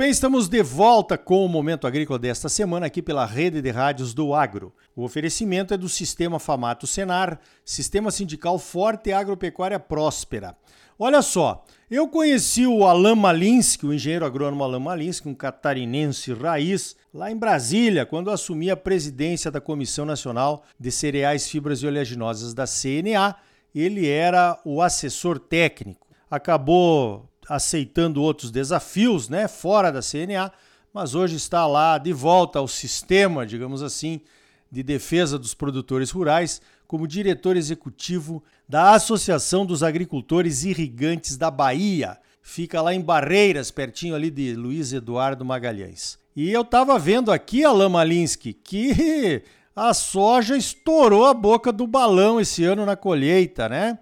bem, estamos de volta com o Momento Agrícola desta semana aqui pela Rede de Rádios do Agro. O oferecimento é do Sistema Famato Senar, Sistema Sindical Forte e Agropecuária Próspera. Olha só, eu conheci o Alain Malinsky, o engenheiro agrônomo Alain Malinsky, um catarinense raiz, lá em Brasília, quando assumi a presidência da Comissão Nacional de Cereais, Fibras e Oleaginosas da CNA. Ele era o assessor técnico. Acabou aceitando outros desafios, né, fora da CNA, mas hoje está lá de volta ao sistema, digamos assim, de defesa dos produtores rurais, como diretor executivo da Associação dos Agricultores Irrigantes da Bahia. Fica lá em Barreiras, pertinho ali de Luiz Eduardo Magalhães. E eu estava vendo aqui, Alain Malinsky, que a soja estourou a boca do balão esse ano na colheita, né?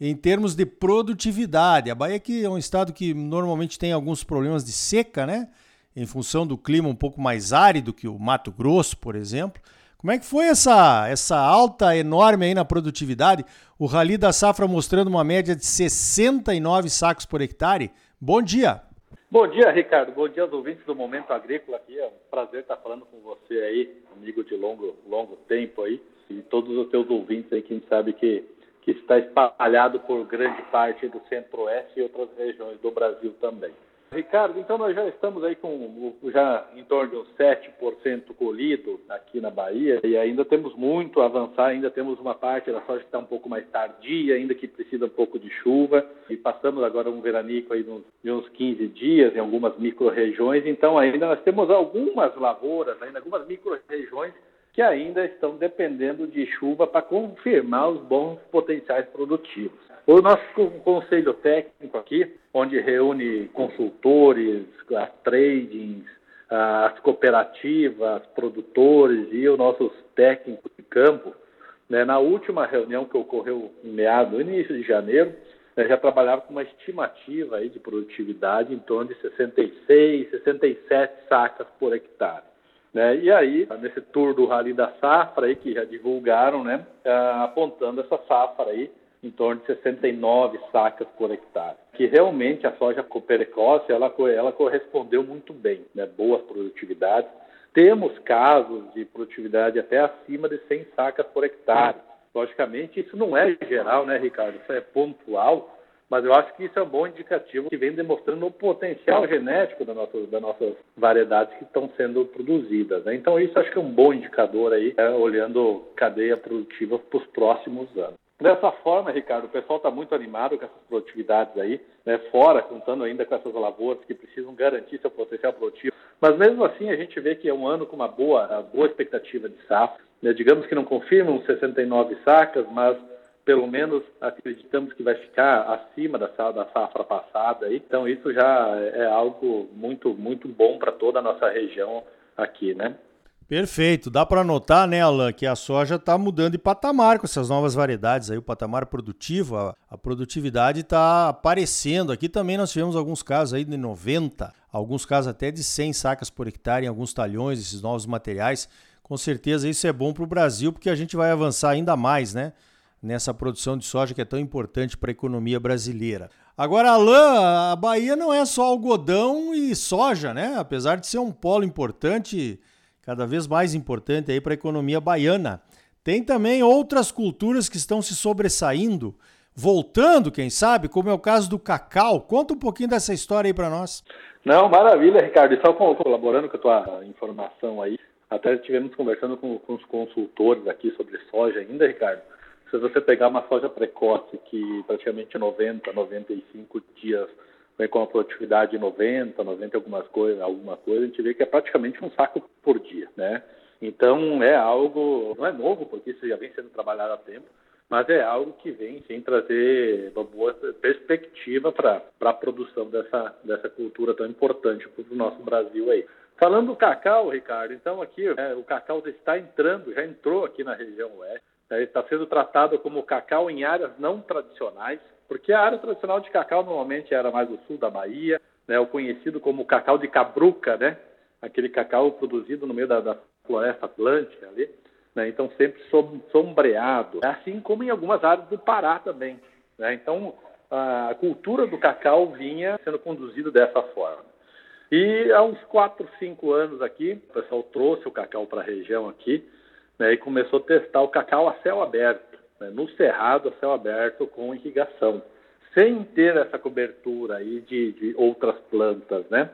Em termos de produtividade. A Bahia que é um estado que normalmente tem alguns problemas de seca, né? Em função do clima um pouco mais árido que o Mato Grosso, por exemplo. Como é que foi essa, essa alta enorme aí na produtividade? O Rally da Safra mostrando uma média de 69 sacos por hectare. Bom dia! Bom dia, Ricardo. Bom dia aos ouvintes do Momento Agrícola aqui. É um prazer estar falando com você aí, amigo de longo, longo tempo aí. E todos os teus ouvintes aí que a gente sabe que que está espalhado por grande parte do centro-oeste e outras regiões do Brasil também. Ricardo, então nós já estamos aí com já em torno de uns 7% colhido aqui na Bahia e ainda temos muito a avançar, ainda temos uma parte da soja que está um pouco mais tardia, ainda que precisa um pouco de chuva e passamos agora um veranico aí de uns 15 dias em algumas micro-regiões, então ainda nós temos algumas lavouras, ainda algumas micro-regiões que ainda estão dependendo de chuva para confirmar os bons potenciais produtivos. O nosso conselho técnico aqui, onde reúne consultores, as tradings, as cooperativas, produtores e os nossos técnicos de campo, né, na última reunião que ocorreu em meados, início de janeiro, né, já trabalhava com uma estimativa aí de produtividade em torno de 66, 67 sacas por hectare. Né? E aí, nesse tour do Rally da Safra, aí, que já divulgaram, né, ah, apontando essa safra aí, em torno de 69 sacas por hectare. Que realmente a soja precoce, ela, ela correspondeu muito bem, né? boas produtividades. Temos casos de produtividade até acima de 100 sacas por hectare. Logicamente, isso não é geral, né, Ricardo? Isso é pontual, mas eu acho que isso é um bom indicativo que vem demonstrando o potencial genético da nossa, das nossas variedades que estão sendo produzidas. Né? Então, isso acho que é um bom indicador aí, é, olhando cadeia produtiva para os próximos anos. Dessa forma, Ricardo, o pessoal está muito animado com essas produtividades aí, né, fora, contando ainda com essas lavouras que precisam garantir seu potencial produtivo. Mas mesmo assim, a gente vê que é um ano com uma boa, boa expectativa de safra. Né, digamos que não confirmam 69 sacas, mas pelo menos acreditamos que vai ficar acima da, da safra passada. Então isso já é algo muito, muito bom para toda a nossa região aqui, né? Perfeito. Dá para notar, né, Alan, que a soja está mudando de patamar com essas novas variedades aí, o patamar produtivo, a, a produtividade está aparecendo. Aqui também nós tivemos alguns casos aí de 90, alguns casos até de 100 sacas por hectare em alguns talhões, esses novos materiais. Com certeza isso é bom para o Brasil, porque a gente vai avançar ainda mais, né? Nessa produção de soja que é tão importante para a economia brasileira. Agora, Alain, a Bahia não é só algodão e soja, né? Apesar de ser um polo importante, cada vez mais importante aí para a economia baiana. Tem também outras culturas que estão se sobressaindo, voltando, quem sabe, como é o caso do cacau. Conta um pouquinho dessa história aí para nós. Não, maravilha, Ricardo. E só colaborando com a tua informação aí, até estivemos conversando com, com os consultores aqui sobre soja ainda, Ricardo se você pegar uma soja precoce que praticamente 90, 95 dias vem com uma produtividade de 90, 90 algumas coisa, alguma coisa, a gente vê que é praticamente um saco por dia, né? Então é algo, não é novo, porque isso já vem sendo trabalhado há tempo, mas é algo que vem sim trazer uma boa perspectiva para a produção dessa, dessa cultura tão importante para o nosso Brasil aí. Falando do cacau, Ricardo, então aqui é, o cacau está entrando, já entrou aqui na região oeste, é, está sendo tratado como cacau em áreas não tradicionais, porque a área tradicional de cacau normalmente era mais do sul da Bahia, né, o conhecido como cacau de cabruca, né, aquele cacau produzido no meio da, da floresta atlântica ali, né, então sempre sombreado, assim como em algumas áreas do Pará também. Né, então a cultura do cacau vinha sendo conduzida dessa forma. E há uns 4, 5 anos aqui, o pessoal trouxe o cacau para a região aqui né, e começou a testar o cacau a céu aberto, né, no cerrado a céu aberto com irrigação, sem ter essa cobertura aí de, de outras plantas, né?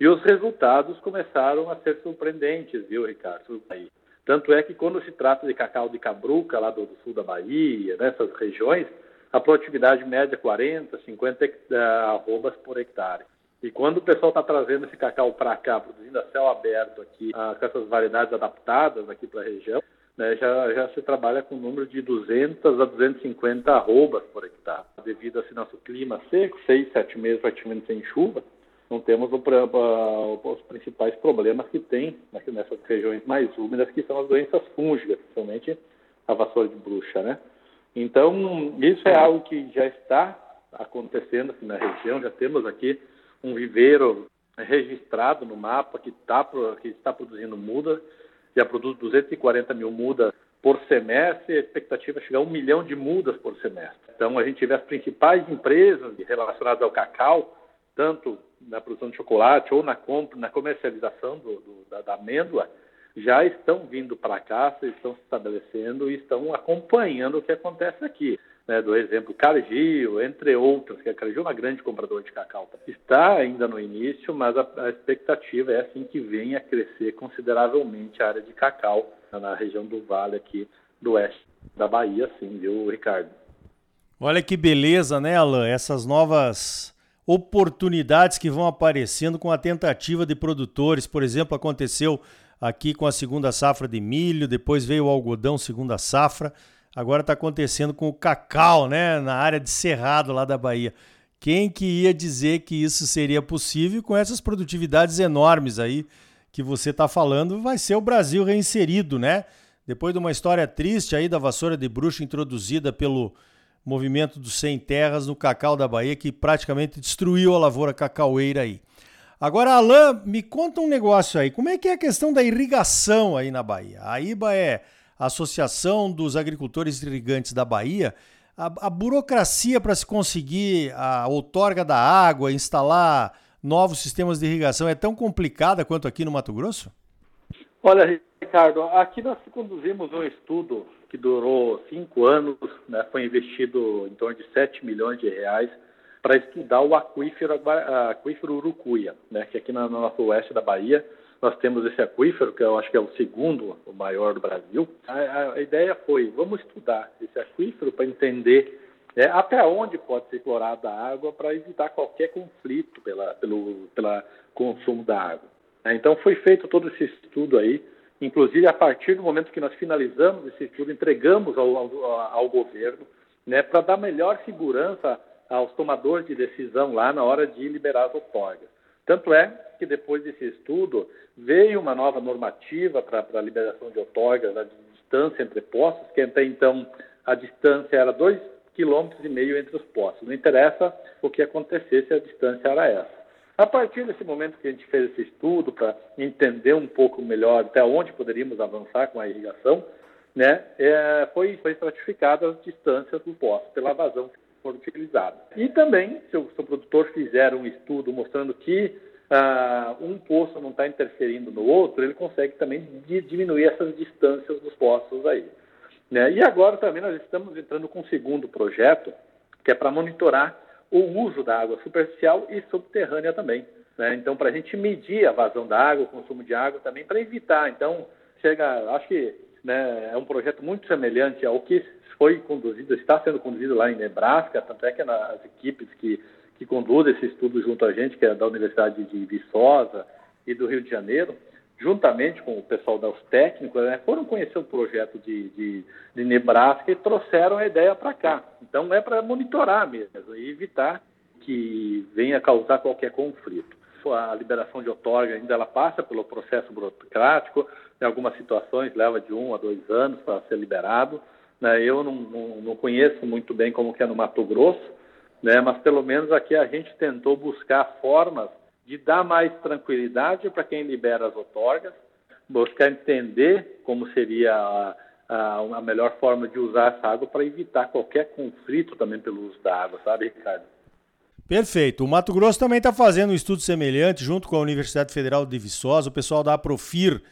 E os resultados começaram a ser surpreendentes, viu, Ricardo? Tanto é que quando se trata de cacau de cabruca, lá do, sul da Bahia, nessas regiões, a produtividade média é 40, 50 arrobas por hectare. E quando o pessoal está trazendo esse cacau para cá, produzindo a céu aberto aqui, ah, com essas variedades adaptadas aqui para a região, né, já, já se trabalha com um número de 200 a 250 arrobas por hectare. Devido a esse nosso clima seco, seis, sete meses praticamente sem chuva, não temos o, os principais problemas que tem nessas regiões mais úmidas, que são as doenças fúngicas, principalmente a vassoura de bruxa, né? Então, isso é algo que já está acontecendo aqui na região, já temos aqui um viveiro registrado no mapa que, tá, que está produzindo muda, já produz 240 mil mudas por semestre, a expectativa é chegar a um milhão de mudas por semestre. Então, a gente vê as principais empresas relacionadas ao cacau, tanto na produção de chocolate ou na, compra, na comercialização do, do, da, da, amêndoa, já estão vindo para cá, estão se estabelecendo e estão acompanhando o que acontece aqui né, do exemplo Cargill, entre outras, que a Cargill é uma grande compradora de cacau. Está ainda no início, mas a, a expectativa é assim que venha a crescer consideravelmente a área de cacau na região do Vale aqui do oeste da Bahia, sim, viu, Ricardo? Olha que beleza, né, Alan? Essas novas oportunidades que vão aparecendo com a tentativa de produtores. Por exemplo, aconteceu aqui com a segunda safra de milho, depois veio o algodão segunda safra agora está acontecendo com o cacau, né, na área de Cerrado lá da Bahia. Quem que ia dizer que isso seria possível com essas produtividades enormes aí que você está falando? Vai ser o Brasil reinserido, né? Depois de uma história triste aí da vassoura de bruxa introduzida pelo movimento dos Sem Terras no cacau da Bahia, que praticamente destruiu a lavoura cacaueira aí. Agora, Alain, me conta um negócio aí. Como é que é a questão da irrigação aí na Bahia? A IBA é Associação dos Agricultores Irrigantes da Bahia, a, a burocracia para se conseguir a outorga da água, instalar novos sistemas de irrigação é tão complicada quanto aqui no Mato Grosso? Olha, Ricardo, aqui nós conduzimos um estudo que durou cinco anos, né, foi investido em torno de 7 milhões de reais para estudar o aquífero, aquífero Urucuia, né, que aqui no, no nosso oeste da Bahia nós temos esse aquífero, que eu acho que é o segundo, o maior do Brasil. A, a ideia foi, vamos estudar esse aquífero para entender é, até onde pode ser explorada a água para evitar qualquer conflito pela, pelo pela consumo da água. Então foi feito todo esse estudo aí, inclusive a partir do momento que nós finalizamos esse estudo, entregamos ao, ao, ao governo né, para dar melhor segurança aos tomadores de decisão lá na hora de liberar as outorgas. Tanto é que depois desse estudo veio uma nova normativa para a liberação de outorgas, a distância entre postos, que até então a distância era 2,5 km entre os postos. Não interessa o que acontecesse, a distância era essa. A partir desse momento que a gente fez esse estudo para entender um pouco melhor até onde poderíamos avançar com a irrigação, né, é, foi, foi estratificada as distâncias do posto pela vazão que for utilizada. E também, se o, se o produtor fizer um estudo mostrando que ah, um poço não está interferindo no outro, ele consegue também diminuir essas distâncias dos poços aí. Né? E agora também nós estamos entrando com um segundo projeto, que é para monitorar o uso da água superficial e subterrânea também. Né? Então, para a gente medir a vazão da água, o consumo de água também, para evitar. Então, chega, acho que né, é um projeto muito semelhante ao que foi conduzido, está sendo conduzido lá em Nebraska, tanto é que as equipes que que conduz esse estudo junto a gente, que é da Universidade de Viçosa e do Rio de Janeiro, juntamente com o pessoal dos técnicos, né, foram conhecer o projeto de, de, de Nebraska e trouxeram a ideia para cá. Então é para monitorar mesmo e evitar que venha causar qualquer conflito. A liberação de outorga ainda ela passa pelo processo burocrático, em algumas situações leva de um a dois anos para ser liberado. Né. Eu não, não, não conheço muito bem como que é no Mato Grosso, né? mas pelo menos aqui a gente tentou buscar formas de dar mais tranquilidade para quem libera as outorgas, buscar entender como seria a, a, a melhor forma de usar essa água para evitar qualquer conflito também pelo uso da água, sabe, Ricardo? Perfeito. O Mato Grosso também está fazendo um estudo semelhante junto com a Universidade Federal de Viçosa, o pessoal da Aprofir,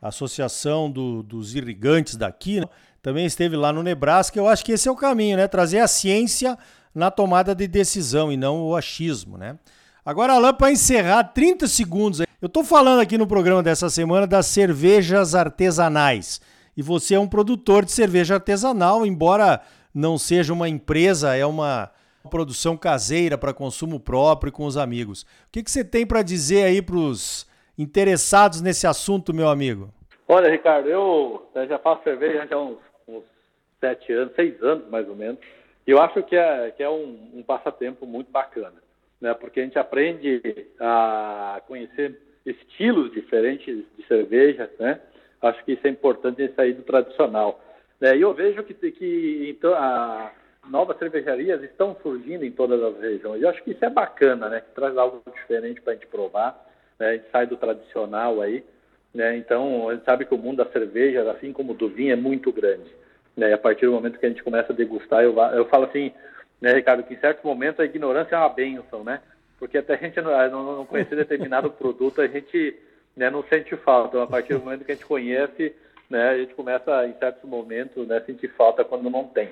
Associação do, dos Irrigantes daqui, né? também esteve lá no Nebraska. Eu acho que esse é o caminho, né? Trazer a ciência na tomada de decisão e não o achismo, né? Agora, Alain, para encerrar, 30 segundos. Eu estou falando aqui no programa dessa semana das cervejas artesanais. E você é um produtor de cerveja artesanal, embora não seja uma empresa, é uma produção caseira para consumo próprio com os amigos. O que, que você tem para dizer aí para os interessados nesse assunto, meu amigo? Olha, Ricardo, eu já faço cerveja há uns, uns sete anos, seis anos mais ou menos. E eu acho que é, que é um, um passatempo muito bacana né? Porque a gente aprende a conhecer estilos diferentes de cerveja, né? Acho que isso é importante em sair do tradicional. Né? E eu vejo que, que então, a, novas cervejarias estão surgindo em todas as regiões. Eu acho que isso é bacana, né? Que traz algo diferente para a gente provar. Né? A gente sai do tradicional aí. Né? Então, a gente sabe que o mundo da cerveja, assim como do vinho, é muito grande. Né? E a partir do momento que a gente começa a degustar, eu, eu falo assim, né, Ricardo, que em certo momento a ignorância é uma bênção, né? Porque até a gente não, não conhecer determinado produto, a gente né, não sente falta. Então, a partir do momento que a gente conhece, né, a gente começa, em certos momentos, né, a sentir falta quando não tem.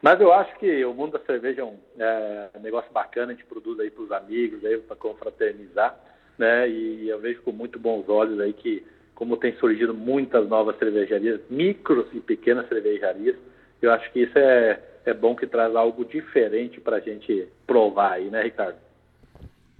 Mas eu acho que o mundo da cerveja é um, é negócio bacana, a gente produz aí para os amigos, aí para confraternizar, né? E eu vejo com muito bons olhos aí que, como tem surgido muitas novas cervejarias, micros e pequenas cervejarias, eu acho que isso é, é bom que traz algo diferente para a gente provar aí, né, Ricardo?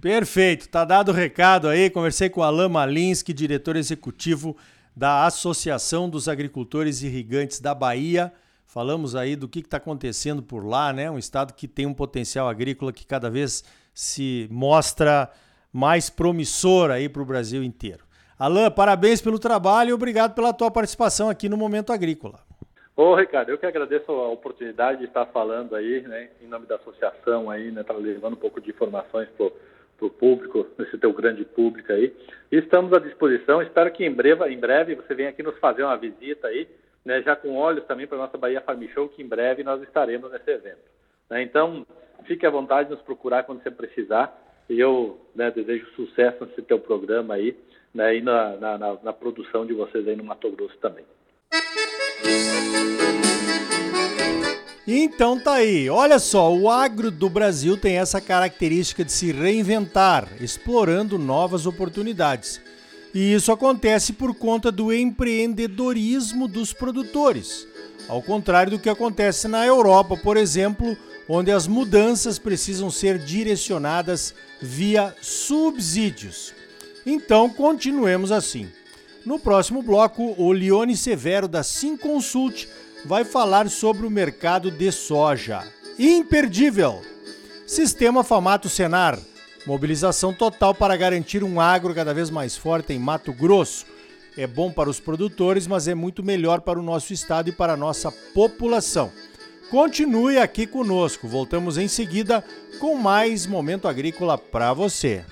Perfeito, tá dado o recado aí. Conversei com Alain Malinski, diretor executivo da Associação dos Agricultores Irrigantes da Bahia. Falamos aí do que está acontecendo por lá, né? Um estado que tem um potencial agrícola que cada vez se mostra mais promissor aí para o Brasil inteiro. Alain, parabéns pelo trabalho e obrigado pela tua participação aqui no Momento Agrícola. Ô, Ricardo, eu que agradeço a oportunidade de estar falando aí, né, em nome da associação aí, né, para levando um pouco de informações para o público, esse teu grande público aí. Estamos à disposição, espero que em breve, em breve você venha aqui nos fazer uma visita aí, né, já com olhos também para nossa Bahia Farm Show, que em breve nós estaremos nesse evento. Né, então, fique à vontade de nos procurar quando você precisar, e eu né, desejo sucesso nesse teu programa aí, né, e na, na, na, produção de vocês aí no Mato Grosso também. Então tá aí, olha só, o agro do Brasil tem essa característica de se reinventar, explorando novas oportunidades. E isso acontece por conta do empreendedorismo dos produtores. Ao contrário do que acontece na Europa, por exemplo, onde as mudanças precisam ser direcionadas via subsídios. Então, continuemos assim. No próximo bloco, o Leone Severo da Sim Consult vai falar sobre o mercado de soja. Imperdível! Sistema Famato Senar. Mobilização total para garantir um agro cada vez mais forte em Mato Grosso. É bom para os produtores, mas é muito melhor para o nosso estado e para a nossa população. Continue aqui conosco. Voltamos em seguida com mais momento agrícola para você.